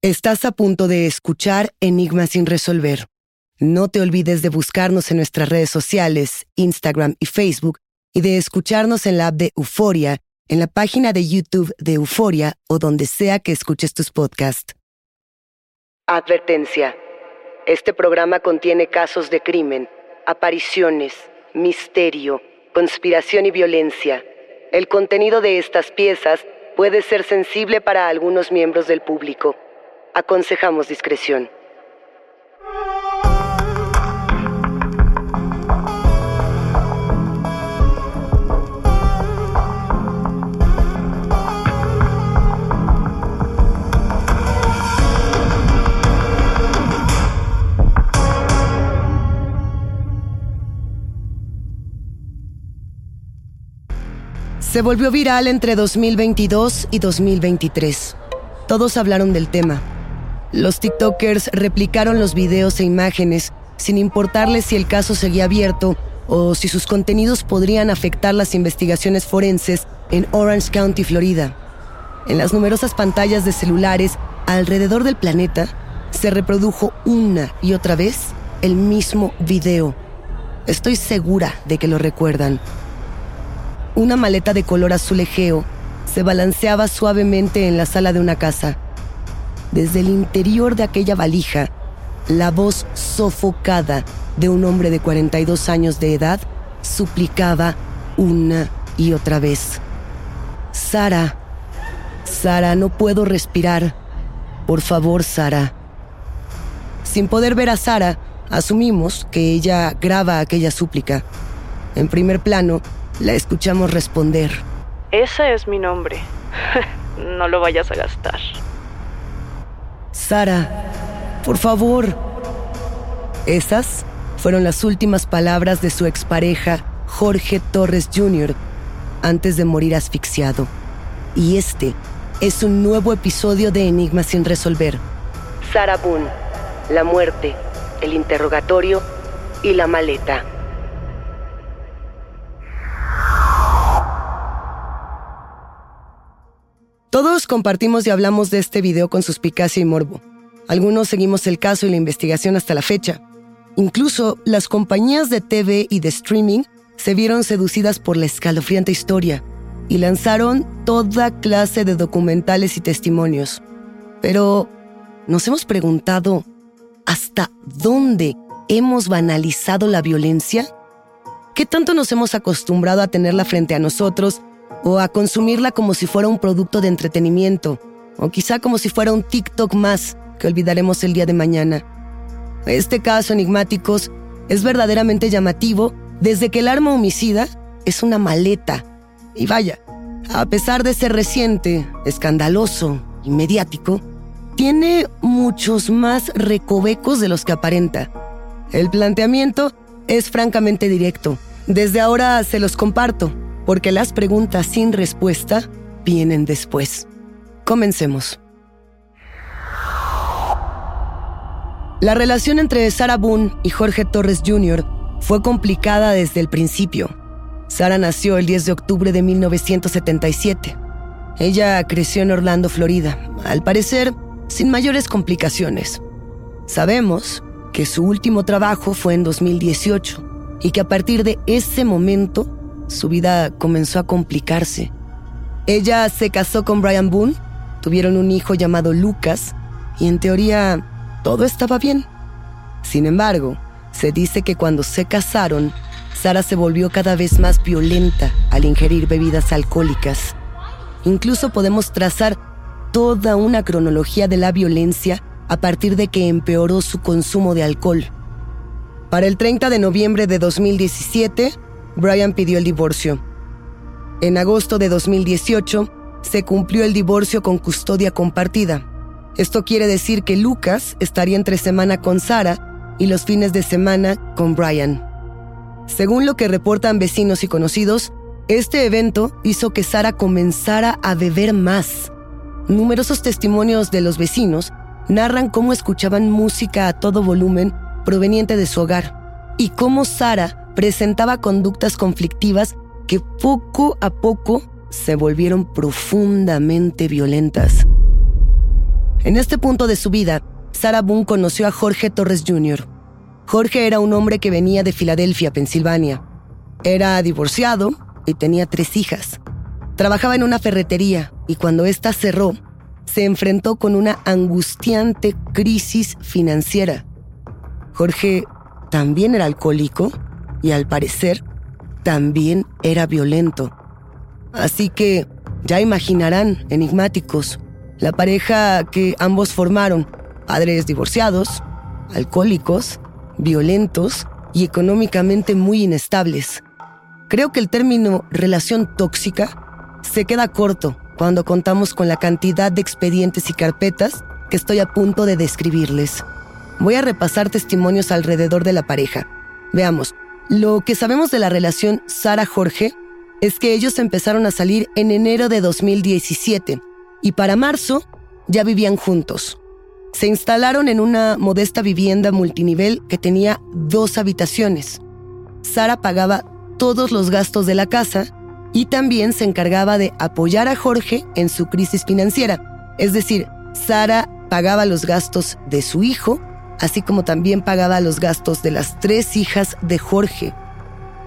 Estás a punto de escuchar Enigmas sin resolver. No te olvides de buscarnos en nuestras redes sociales, Instagram y Facebook, y de escucharnos en la app de Euforia, en la página de YouTube de Euforia o donde sea que escuches tus podcasts. Advertencia. Este programa contiene casos de crimen, apariciones, misterio, conspiración y violencia. El contenido de estas piezas puede ser sensible para algunos miembros del público. Aconsejamos discreción. Se volvió viral entre 2022 y 2023. Todos hablaron del tema. Los TikTokers replicaron los videos e imágenes sin importarles si el caso seguía abierto o si sus contenidos podrían afectar las investigaciones forenses en Orange County, Florida. En las numerosas pantallas de celulares alrededor del planeta se reprodujo una y otra vez el mismo video. Estoy segura de que lo recuerdan. Una maleta de color azulejeo se balanceaba suavemente en la sala de una casa. Desde el interior de aquella valija, la voz sofocada de un hombre de 42 años de edad suplicaba una y otra vez. Sara, Sara, no puedo respirar. Por favor, Sara. Sin poder ver a Sara, asumimos que ella graba aquella súplica. En primer plano, la escuchamos responder. Ese es mi nombre. no lo vayas a gastar. Sara, por favor. Esas fueron las últimas palabras de su expareja, Jorge Torres Jr., antes de morir asfixiado. Y este es un nuevo episodio de Enigmas sin resolver. Sara Boone, la muerte, el interrogatorio y la maleta. Todos compartimos y hablamos de este video con suspicacia y morbo. Algunos seguimos el caso y la investigación hasta la fecha. Incluso las compañías de TV y de streaming se vieron seducidas por la escalofriante historia y lanzaron toda clase de documentales y testimonios. Pero nos hemos preguntado, ¿hasta dónde hemos banalizado la violencia? ¿Qué tanto nos hemos acostumbrado a tenerla frente a nosotros o a consumirla como si fuera un producto de entretenimiento, o quizá como si fuera un TikTok más que olvidaremos el día de mañana. Este caso, enigmáticos, es verdaderamente llamativo desde que el arma homicida es una maleta. Y vaya, a pesar de ser reciente, escandaloso y mediático, tiene muchos más recovecos de los que aparenta. El planteamiento es francamente directo. Desde ahora se los comparto porque las preguntas sin respuesta vienen después. Comencemos. La relación entre Sarah Boone y Jorge Torres Jr. fue complicada desde el principio. Sara nació el 10 de octubre de 1977. Ella creció en Orlando, Florida, al parecer sin mayores complicaciones. Sabemos que su último trabajo fue en 2018 y que a partir de ese momento su vida comenzó a complicarse. Ella se casó con Brian Boone, tuvieron un hijo llamado Lucas y en teoría todo estaba bien. Sin embargo, se dice que cuando se casaron, Sara se volvió cada vez más violenta al ingerir bebidas alcohólicas. Incluso podemos trazar toda una cronología de la violencia a partir de que empeoró su consumo de alcohol. Para el 30 de noviembre de 2017, Brian pidió el divorcio. En agosto de 2018, se cumplió el divorcio con custodia compartida. Esto quiere decir que Lucas estaría entre semana con Sara y los fines de semana con Brian. Según lo que reportan vecinos y conocidos, este evento hizo que Sara comenzara a beber más. Numerosos testimonios de los vecinos narran cómo escuchaban música a todo volumen proveniente de su hogar y cómo Sara presentaba conductas conflictivas que poco a poco se volvieron profundamente violentas. En este punto de su vida, Sarah Boone conoció a Jorge Torres Jr. Jorge era un hombre que venía de Filadelfia, Pensilvania. Era divorciado y tenía tres hijas. Trabajaba en una ferretería y cuando ésta cerró, se enfrentó con una angustiante crisis financiera. Jorge también era alcohólico y al parecer también era violento. Así que ya imaginarán, enigmáticos, la pareja que ambos formaron, padres divorciados, alcohólicos, violentos y económicamente muy inestables. Creo que el término relación tóxica se queda corto cuando contamos con la cantidad de expedientes y carpetas que estoy a punto de describirles. Voy a repasar testimonios alrededor de la pareja. Veamos, lo que sabemos de la relación Sara-Jorge es que ellos empezaron a salir en enero de 2017 y para marzo ya vivían juntos. Se instalaron en una modesta vivienda multinivel que tenía dos habitaciones. Sara pagaba todos los gastos de la casa y también se encargaba de apoyar a Jorge en su crisis financiera. Es decir, Sara pagaba los gastos de su hijo, así como también pagaba los gastos de las tres hijas de Jorge.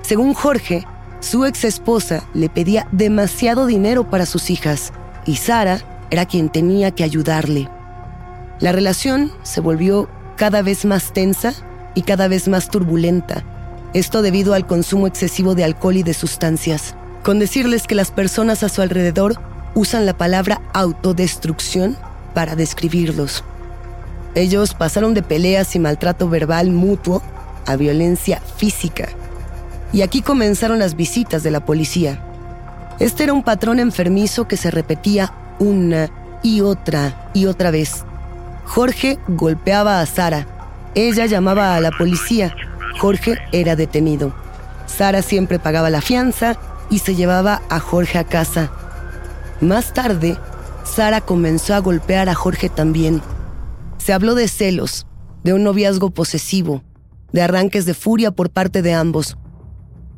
Según Jorge, su ex esposa le pedía demasiado dinero para sus hijas y Sara era quien tenía que ayudarle. La relación se volvió cada vez más tensa y cada vez más turbulenta. Esto debido al consumo excesivo de alcohol y de sustancias. Con decirles que las personas a su alrededor usan la palabra autodestrucción para describirlos. Ellos pasaron de peleas y maltrato verbal mutuo a violencia física y aquí comenzaron las visitas de la policía. Este era un patrón enfermizo que se repetía una y otra y otra vez. Jorge golpeaba a Sara. Ella llamaba a la policía. Jorge era detenido. Sara siempre pagaba la fianza y se llevaba a Jorge a casa. Más tarde, Sara comenzó a golpear a Jorge también. Se habló de celos, de un noviazgo posesivo, de arranques de furia por parte de ambos.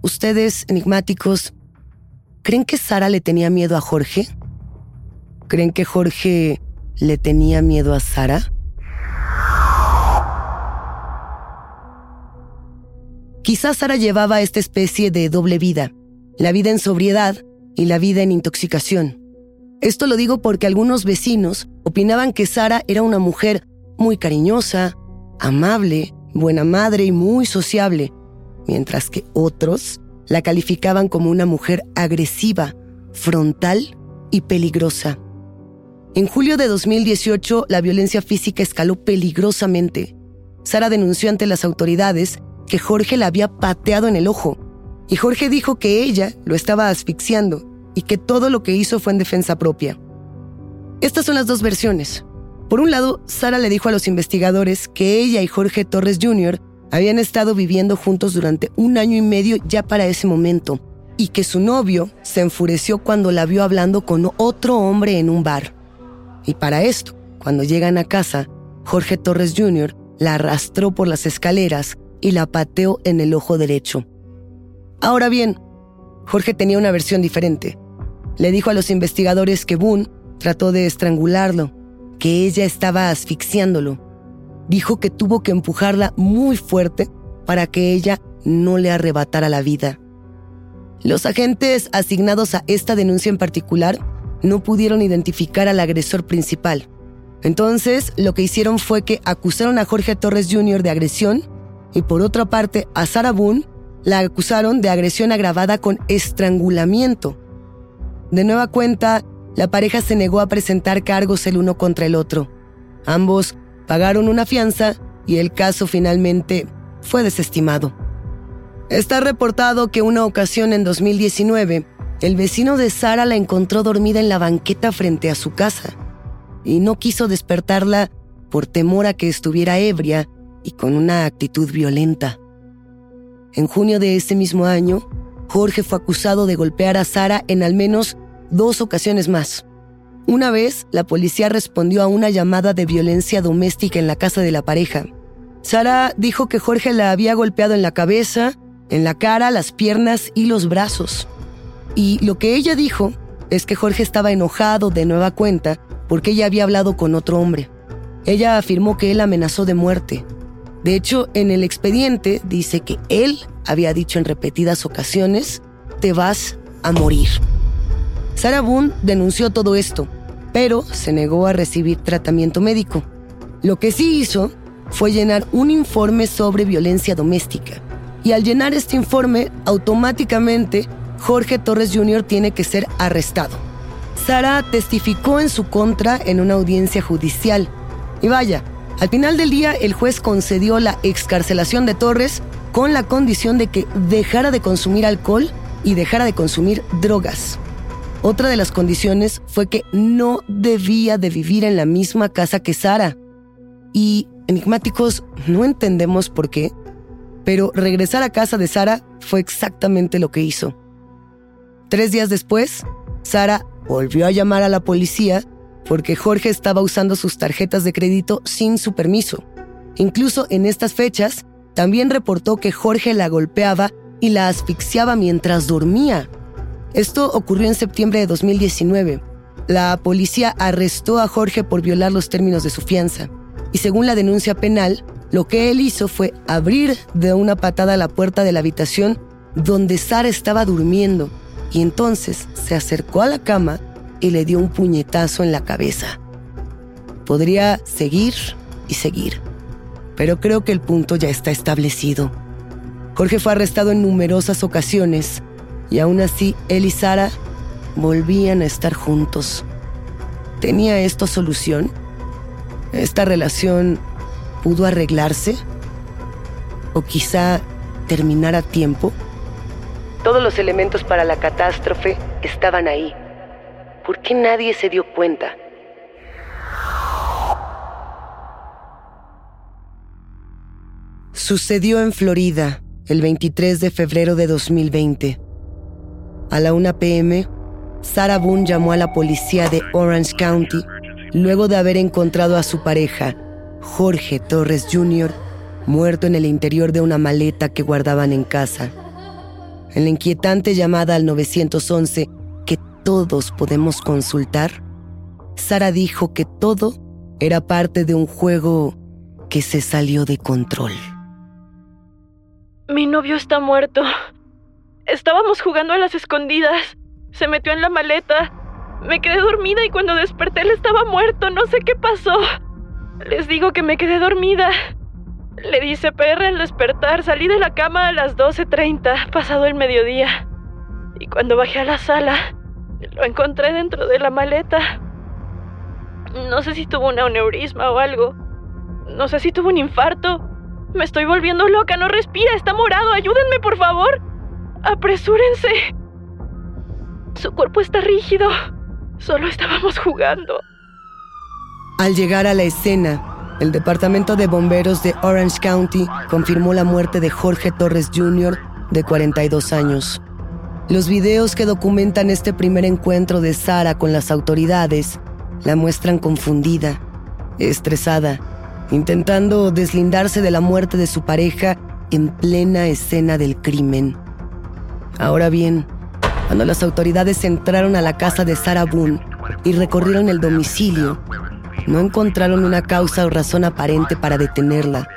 Ustedes, enigmáticos, ¿creen que Sara le tenía miedo a Jorge? ¿Creen que Jorge le tenía miedo a Sara? Quizás Sara llevaba esta especie de doble vida, la vida en sobriedad y la vida en intoxicación. Esto lo digo porque algunos vecinos opinaban que Sara era una mujer muy cariñosa, amable, buena madre y muy sociable, mientras que otros la calificaban como una mujer agresiva, frontal y peligrosa. En julio de 2018, la violencia física escaló peligrosamente. Sara denunció ante las autoridades que Jorge la había pateado en el ojo, y Jorge dijo que ella lo estaba asfixiando y que todo lo que hizo fue en defensa propia. Estas son las dos versiones. Por un lado, Sara le dijo a los investigadores que ella y Jorge Torres Jr. Habían estado viviendo juntos durante un año y medio ya para ese momento, y que su novio se enfureció cuando la vio hablando con otro hombre en un bar. Y para esto, cuando llegan a casa, Jorge Torres Jr. la arrastró por las escaleras y la pateó en el ojo derecho. Ahora bien, Jorge tenía una versión diferente. Le dijo a los investigadores que Boone trató de estrangularlo, que ella estaba asfixiándolo dijo que tuvo que empujarla muy fuerte para que ella no le arrebatara la vida. Los agentes asignados a esta denuncia en particular no pudieron identificar al agresor principal. Entonces, lo que hicieron fue que acusaron a Jorge Torres Jr. de agresión y por otra parte a Sarah Boone la acusaron de agresión agravada con estrangulamiento. De nueva cuenta, la pareja se negó a presentar cargos el uno contra el otro. Ambos pagaron una fianza y el caso finalmente fue desestimado. Está reportado que una ocasión en 2019, el vecino de Sara la encontró dormida en la banqueta frente a su casa y no quiso despertarla por temor a que estuviera ebria y con una actitud violenta. En junio de ese mismo año, Jorge fue acusado de golpear a Sara en al menos dos ocasiones más. Una vez, la policía respondió a una llamada de violencia doméstica en la casa de la pareja. Sara dijo que Jorge la había golpeado en la cabeza, en la cara, las piernas y los brazos. Y lo que ella dijo es que Jorge estaba enojado de nueva cuenta porque ella había hablado con otro hombre. Ella afirmó que él amenazó de muerte. De hecho, en el expediente dice que él había dicho en repetidas ocasiones, te vas a morir. Sarah Boone denunció todo esto, pero se negó a recibir tratamiento médico. Lo que sí hizo fue llenar un informe sobre violencia doméstica. Y al llenar este informe, automáticamente Jorge Torres Jr. tiene que ser arrestado. Sara testificó en su contra en una audiencia judicial. Y vaya, al final del día el juez concedió la excarcelación de Torres con la condición de que dejara de consumir alcohol y dejara de consumir drogas. Otra de las condiciones fue que no debía de vivir en la misma casa que Sara. Y enigmáticos, no entendemos por qué, pero regresar a casa de Sara fue exactamente lo que hizo. Tres días después, Sara volvió a llamar a la policía porque Jorge estaba usando sus tarjetas de crédito sin su permiso. Incluso en estas fechas, también reportó que Jorge la golpeaba y la asfixiaba mientras dormía. Esto ocurrió en septiembre de 2019. La policía arrestó a Jorge por violar los términos de su fianza. Y según la denuncia penal, lo que él hizo fue abrir de una patada la puerta de la habitación donde Sara estaba durmiendo y entonces se acercó a la cama y le dio un puñetazo en la cabeza. Podría seguir y seguir, pero creo que el punto ya está establecido. Jorge fue arrestado en numerosas ocasiones y aún así él y Sara volvían a estar juntos. ¿Tenía esto solución? ¿Esta relación pudo arreglarse? ¿O quizá terminar a tiempo? Todos los elementos para la catástrofe estaban ahí. ¿Por qué nadie se dio cuenta? Sucedió en Florida el 23 de febrero de 2020. A la 1 pm, Sarah Boone llamó a la policía de Orange County luego de haber encontrado a su pareja, Jorge Torres Jr., muerto en el interior de una maleta que guardaban en casa. En la inquietante llamada al 911 que todos podemos consultar, Sara dijo que todo era parte de un juego que se salió de control. Mi novio está muerto. Estábamos jugando a las escondidas. Se metió en la maleta. Me quedé dormida y cuando desperté él estaba muerto. No sé qué pasó. Les digo que me quedé dormida. Le dice perra al despertar. Salí de la cama a las 12.30, pasado el mediodía. Y cuando bajé a la sala, lo encontré dentro de la maleta. No sé si tuvo un aneurisma o algo. No sé si tuvo un infarto. Me estoy volviendo loca, no respira, está morado. Ayúdenme, por favor. Apresúrense. Su cuerpo está rígido. Solo estábamos jugando. Al llegar a la escena, el Departamento de Bomberos de Orange County confirmó la muerte de Jorge Torres Jr., de 42 años. Los videos que documentan este primer encuentro de Sara con las autoridades la muestran confundida, estresada, intentando deslindarse de la muerte de su pareja en plena escena del crimen. Ahora bien, cuando las autoridades entraron a la casa de Sarah Boone y recorrieron el domicilio, no encontraron una causa o razón aparente para detenerla.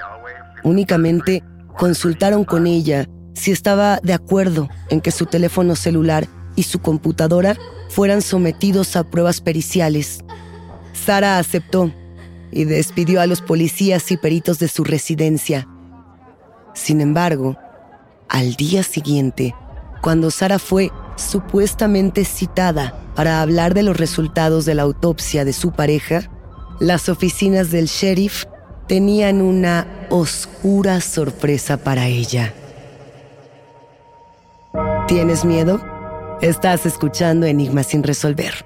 Únicamente consultaron con ella si estaba de acuerdo en que su teléfono celular y su computadora fueran sometidos a pruebas periciales. Sara aceptó y despidió a los policías y peritos de su residencia. Sin embargo, al día siguiente, cuando Sara fue supuestamente citada para hablar de los resultados de la autopsia de su pareja, las oficinas del sheriff tenían una oscura sorpresa para ella. ¿Tienes miedo? Estás escuchando Enigmas sin resolver.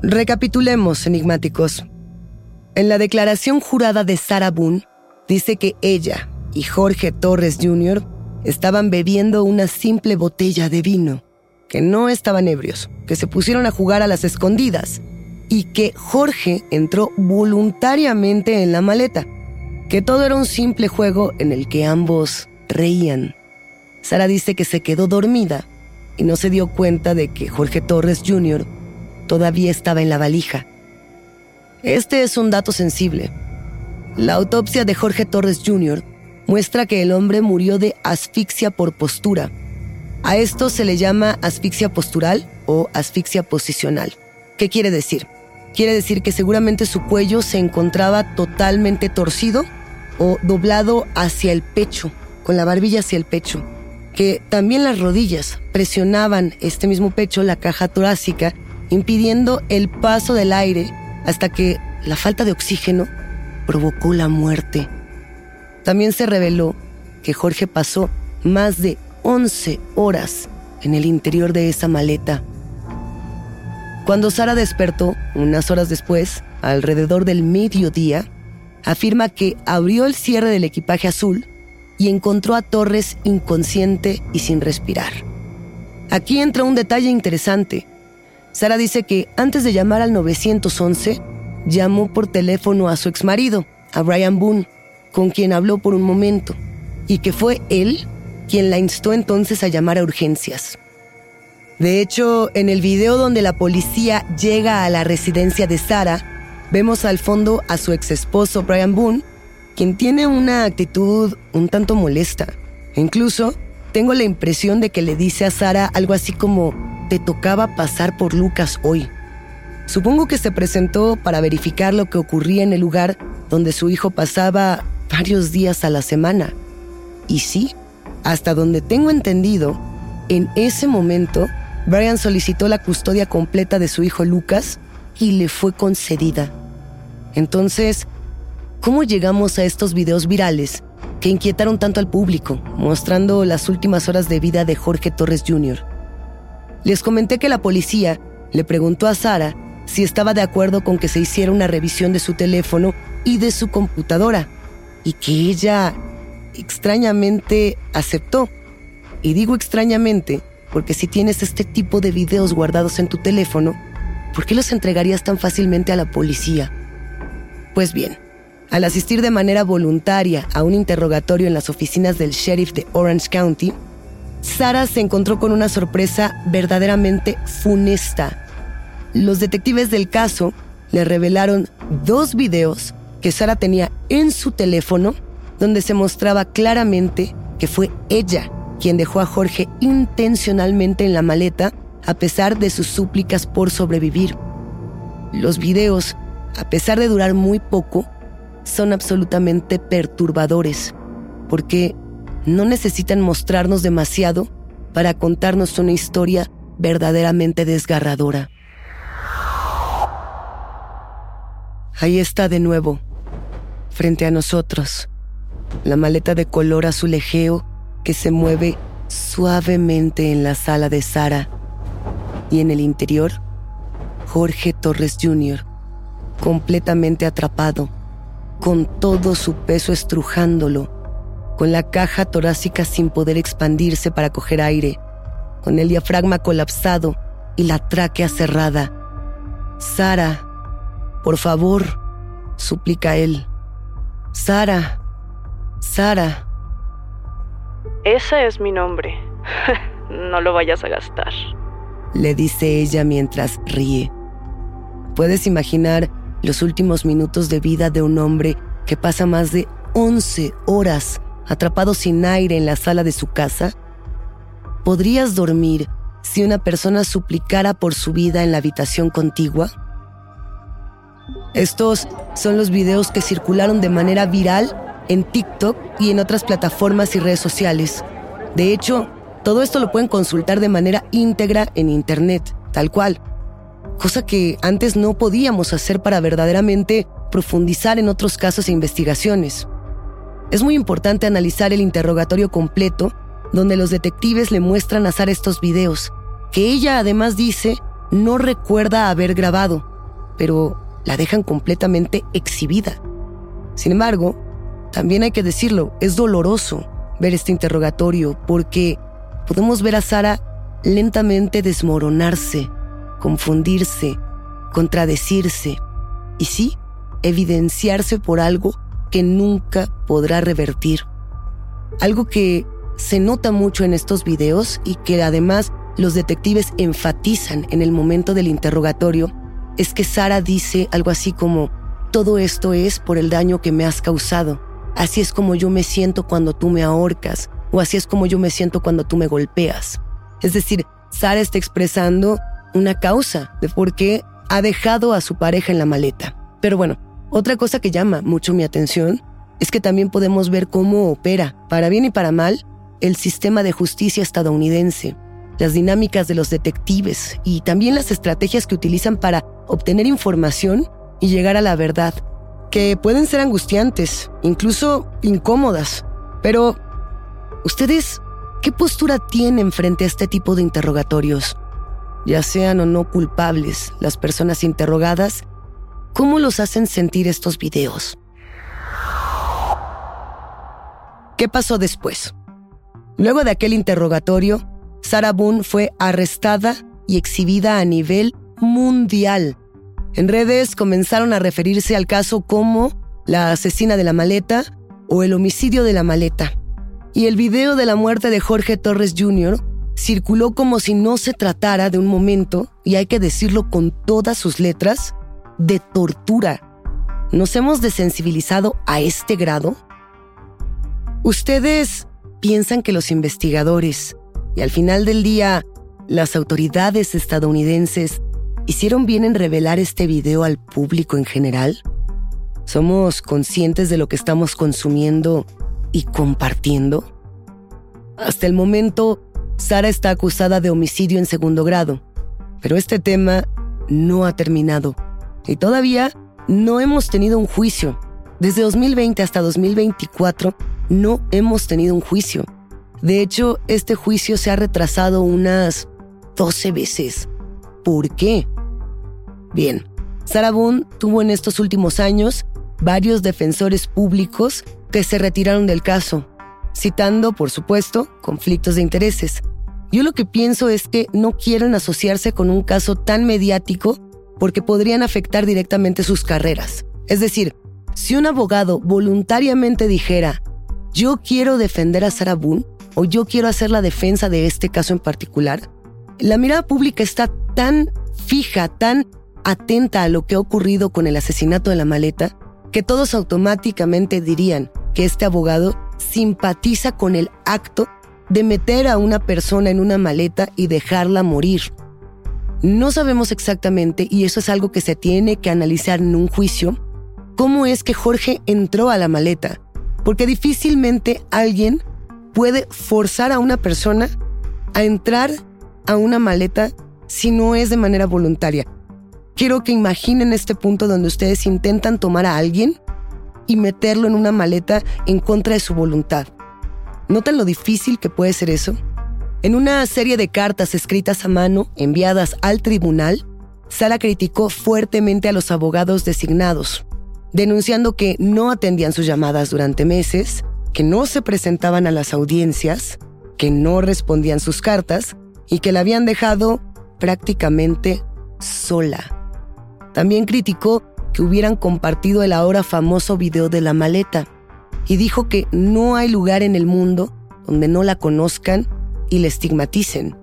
Recapitulemos, enigmáticos. En la declaración jurada de Sarah Boone, dice que ella y Jorge Torres Jr. estaban bebiendo una simple botella de vino que no estaban ebrios, que se pusieron a jugar a las escondidas y que Jorge entró voluntariamente en la maleta, que todo era un simple juego en el que ambos reían. Sara dice que se quedó dormida y no se dio cuenta de que Jorge Torres Jr. todavía estaba en la valija. Este es un dato sensible. La autopsia de Jorge Torres Jr. muestra que el hombre murió de asfixia por postura. A esto se le llama asfixia postural o asfixia posicional. ¿Qué quiere decir? Quiere decir que seguramente su cuello se encontraba totalmente torcido o doblado hacia el pecho, con la barbilla hacia el pecho, que también las rodillas presionaban este mismo pecho, la caja torácica, impidiendo el paso del aire hasta que la falta de oxígeno provocó la muerte. También se reveló que Jorge pasó más de 11 horas en el interior de esa maleta. Cuando Sara despertó, unas horas después, alrededor del mediodía, afirma que abrió el cierre del equipaje azul y encontró a Torres inconsciente y sin respirar. Aquí entra un detalle interesante. Sara dice que antes de llamar al 911, llamó por teléfono a su exmarido, a Brian Boone, con quien habló por un momento, y que fue él quien la instó entonces a llamar a urgencias. De hecho, en el video donde la policía llega a la residencia de Sara, vemos al fondo a su ex esposo Brian Boone, quien tiene una actitud un tanto molesta. Incluso tengo la impresión de que le dice a Sara algo así como, te tocaba pasar por Lucas hoy. Supongo que se presentó para verificar lo que ocurría en el lugar donde su hijo pasaba varios días a la semana. Y sí, hasta donde tengo entendido, en ese momento, Brian solicitó la custodia completa de su hijo Lucas y le fue concedida. Entonces, ¿cómo llegamos a estos videos virales que inquietaron tanto al público, mostrando las últimas horas de vida de Jorge Torres Jr.? Les comenté que la policía le preguntó a Sara si estaba de acuerdo con que se hiciera una revisión de su teléfono y de su computadora, y que ella extrañamente aceptó. Y digo extrañamente porque si tienes este tipo de videos guardados en tu teléfono, ¿por qué los entregarías tan fácilmente a la policía? Pues bien, al asistir de manera voluntaria a un interrogatorio en las oficinas del sheriff de Orange County, Sara se encontró con una sorpresa verdaderamente funesta. Los detectives del caso le revelaron dos videos que Sara tenía en su teléfono donde se mostraba claramente que fue ella quien dejó a Jorge intencionalmente en la maleta a pesar de sus súplicas por sobrevivir. Los videos, a pesar de durar muy poco, son absolutamente perturbadores, porque no necesitan mostrarnos demasiado para contarnos una historia verdaderamente desgarradora. Ahí está de nuevo, frente a nosotros, la maleta de color azulejeo que se mueve suavemente en la sala de Sara y en el interior, Jorge Torres Jr., completamente atrapado, con todo su peso estrujándolo, con la caja torácica sin poder expandirse para coger aire, con el diafragma colapsado y la tráquea cerrada. Sara, por favor, suplica él. Sara, Sara. Ese es mi nombre. no lo vayas a gastar. Le dice ella mientras ríe. ¿Puedes imaginar los últimos minutos de vida de un hombre que pasa más de 11 horas atrapado sin aire en la sala de su casa? ¿Podrías dormir si una persona suplicara por su vida en la habitación contigua? Estos son los videos que circularon de manera viral en TikTok y en otras plataformas y redes sociales. De hecho, todo esto lo pueden consultar de manera íntegra en Internet, tal cual. Cosa que antes no podíamos hacer para verdaderamente profundizar en otros casos e investigaciones. Es muy importante analizar el interrogatorio completo donde los detectives le muestran a Sara estos videos, que ella además dice no recuerda haber grabado, pero la dejan completamente exhibida. Sin embargo, también hay que decirlo, es doloroso ver este interrogatorio porque podemos ver a Sara lentamente desmoronarse, confundirse, contradecirse y sí, evidenciarse por algo que nunca podrá revertir. Algo que se nota mucho en estos videos y que además los detectives enfatizan en el momento del interrogatorio es que Sara dice algo así como, todo esto es por el daño que me has causado. Así es como yo me siento cuando tú me ahorcas o así es como yo me siento cuando tú me golpeas. Es decir, Sara está expresando una causa de por qué ha dejado a su pareja en la maleta. Pero bueno, otra cosa que llama mucho mi atención es que también podemos ver cómo opera, para bien y para mal, el sistema de justicia estadounidense, las dinámicas de los detectives y también las estrategias que utilizan para obtener información y llegar a la verdad, que pueden ser angustiantes, incluso incómodas. Pero, ¿ustedes qué postura tienen frente a este tipo de interrogatorios? Ya sean o no culpables las personas interrogadas, ¿cómo los hacen sentir estos videos? ¿Qué pasó después? Luego de aquel interrogatorio, Sarah Boone fue arrestada y exhibida a nivel mundial. En redes comenzaron a referirse al caso como la asesina de la maleta o el homicidio de la maleta. Y el video de la muerte de Jorge Torres Jr. circuló como si no se tratara de un momento, y hay que decirlo con todas sus letras, de tortura. ¿Nos hemos desensibilizado a este grado? ¿Ustedes piensan que los investigadores y al final del día las autoridades estadounidenses hicieron bien en revelar este video al público en general? ¿Somos conscientes de lo que estamos consumiendo y compartiendo? Hasta el momento, Sara está acusada de homicidio en segundo grado, pero este tema no ha terminado y todavía no hemos tenido un juicio. Desde 2020 hasta 2024 no hemos tenido un juicio. De hecho, este juicio se ha retrasado unas 12 veces. ¿Por qué? Bien, Sarah Boone tuvo en estos últimos años varios defensores públicos que se retiraron del caso, citando, por supuesto, conflictos de intereses. Yo lo que pienso es que no quieren asociarse con un caso tan mediático porque podrían afectar directamente sus carreras. Es decir, si un abogado voluntariamente dijera, yo quiero defender a Sarah Boone o yo quiero hacer la defensa de este caso en particular, la mirada pública está tan fija, tan atenta a lo que ha ocurrido con el asesinato de la maleta, que todos automáticamente dirían que este abogado simpatiza con el acto de meter a una persona en una maleta y dejarla morir. No sabemos exactamente, y eso es algo que se tiene que analizar en un juicio, cómo es que Jorge entró a la maleta, porque difícilmente alguien puede forzar a una persona a entrar a una maleta si no es de manera voluntaria. Quiero que imaginen este punto donde ustedes intentan tomar a alguien y meterlo en una maleta en contra de su voluntad. ¿Notan lo difícil que puede ser eso? En una serie de cartas escritas a mano enviadas al tribunal, Sara criticó fuertemente a los abogados designados, denunciando que no atendían sus llamadas durante meses, que no se presentaban a las audiencias, que no respondían sus cartas y que la habían dejado prácticamente sola. También criticó que hubieran compartido el ahora famoso video de la maleta y dijo que no hay lugar en el mundo donde no la conozcan y la estigmaticen.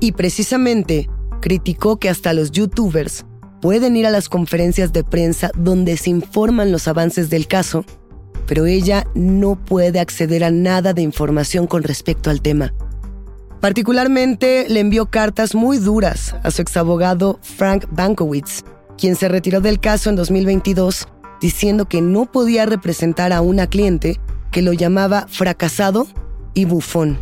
Y precisamente criticó que hasta los youtubers pueden ir a las conferencias de prensa donde se informan los avances del caso, pero ella no puede acceder a nada de información con respecto al tema. Particularmente le envió cartas muy duras a su exabogado Frank Bankowitz, quien se retiró del caso en 2022 diciendo que no podía representar a una cliente que lo llamaba fracasado y bufón.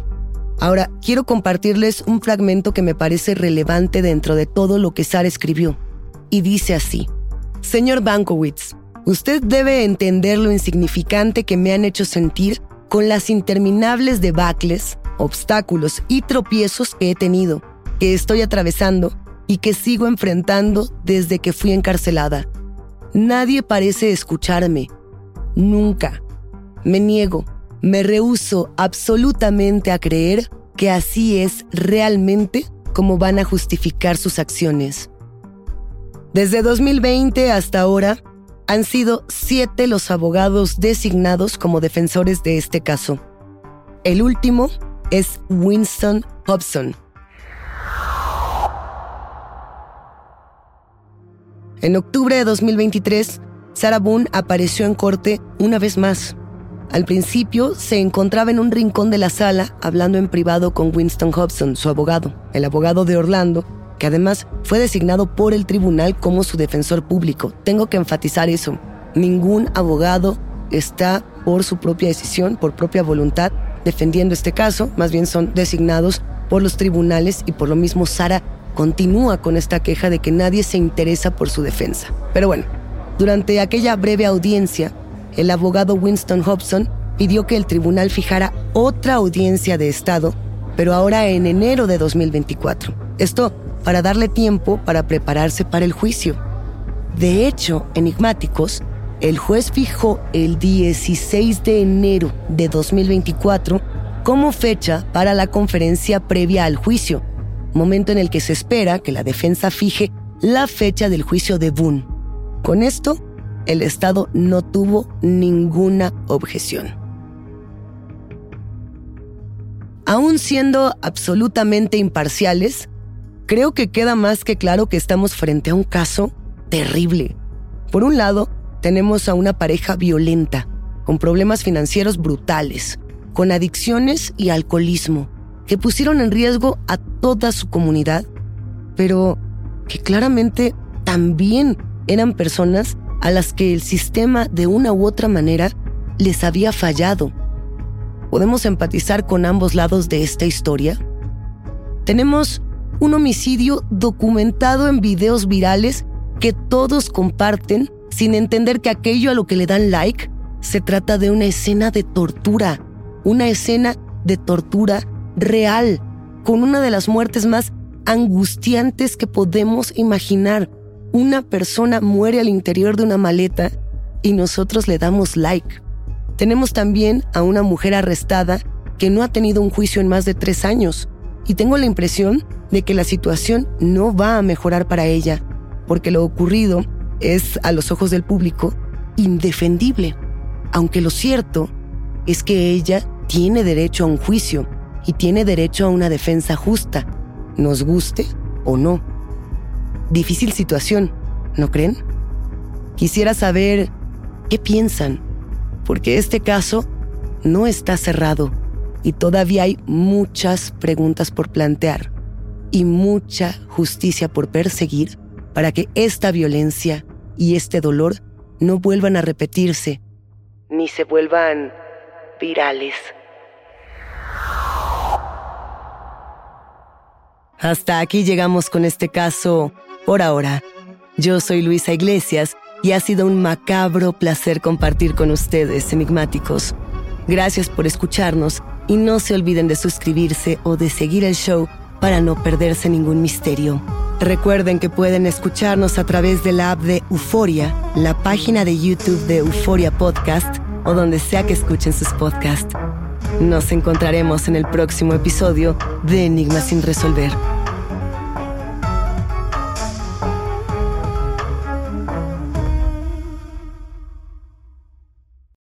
Ahora, quiero compartirles un fragmento que me parece relevante dentro de todo lo que Sara escribió y dice así, Señor Bankowitz, usted debe entender lo insignificante que me han hecho sentir con las interminables debacles, obstáculos y tropiezos que he tenido, que estoy atravesando y que sigo enfrentando desde que fui encarcelada. Nadie parece escucharme. Nunca. Me niego, me rehuso absolutamente a creer que así es realmente como van a justificar sus acciones. Desde 2020 hasta ahora, han sido siete los abogados designados como defensores de este caso. El último es Winston Hobson. En octubre de 2023, Sarah Boone apareció en corte una vez más. Al principio se encontraba en un rincón de la sala hablando en privado con Winston Hobson, su abogado, el abogado de Orlando, que además fue designado por el tribunal como su defensor público. Tengo que enfatizar eso. Ningún abogado está por su propia decisión, por propia voluntad, defendiendo este caso, más bien son designados por los tribunales y por lo mismo Sara continúa con esta queja de que nadie se interesa por su defensa. Pero bueno, durante aquella breve audiencia, el abogado Winston Hobson pidió que el tribunal fijara otra audiencia de Estado, pero ahora en enero de 2024. Esto para darle tiempo para prepararse para el juicio. De hecho, enigmáticos, el juez fijó el 16 de enero de 2024 como fecha para la conferencia previa al juicio, momento en el que se espera que la defensa fije la fecha del juicio de Boone. Con esto, el Estado no tuvo ninguna objeción. Aún siendo absolutamente imparciales, creo que queda más que claro que estamos frente a un caso terrible. Por un lado, tenemos a una pareja violenta, con problemas financieros brutales, con adicciones y alcoholismo, que pusieron en riesgo a toda su comunidad, pero que claramente también eran personas a las que el sistema de una u otra manera les había fallado. ¿Podemos empatizar con ambos lados de esta historia? Tenemos un homicidio documentado en videos virales que todos comparten sin entender que aquello a lo que le dan like se trata de una escena de tortura, una escena de tortura real, con una de las muertes más angustiantes que podemos imaginar una persona muere al interior de una maleta y nosotros le damos like. Tenemos también a una mujer arrestada que no ha tenido un juicio en más de tres años y tengo la impresión de que la situación no va a mejorar para ella, porque lo ocurrido es, a los ojos del público, indefendible, aunque lo cierto es que ella tiene derecho a un juicio y tiene derecho a una defensa justa, nos guste o no. Difícil situación, ¿no creen? Quisiera saber qué piensan, porque este caso no está cerrado y todavía hay muchas preguntas por plantear y mucha justicia por perseguir para que esta violencia y este dolor no vuelvan a repetirse ni se vuelvan virales. Hasta aquí llegamos con este caso por ahora, yo soy Luisa Iglesias y ha sido un macabro placer compartir con ustedes, enigmáticos. Gracias por escucharnos y no se olviden de suscribirse o de seguir el show para no perderse ningún misterio. Recuerden que pueden escucharnos a través de la app de Euforia, la página de YouTube de Euforia Podcast o donde sea que escuchen sus podcasts. Nos encontraremos en el próximo episodio de Enigmas sin resolver.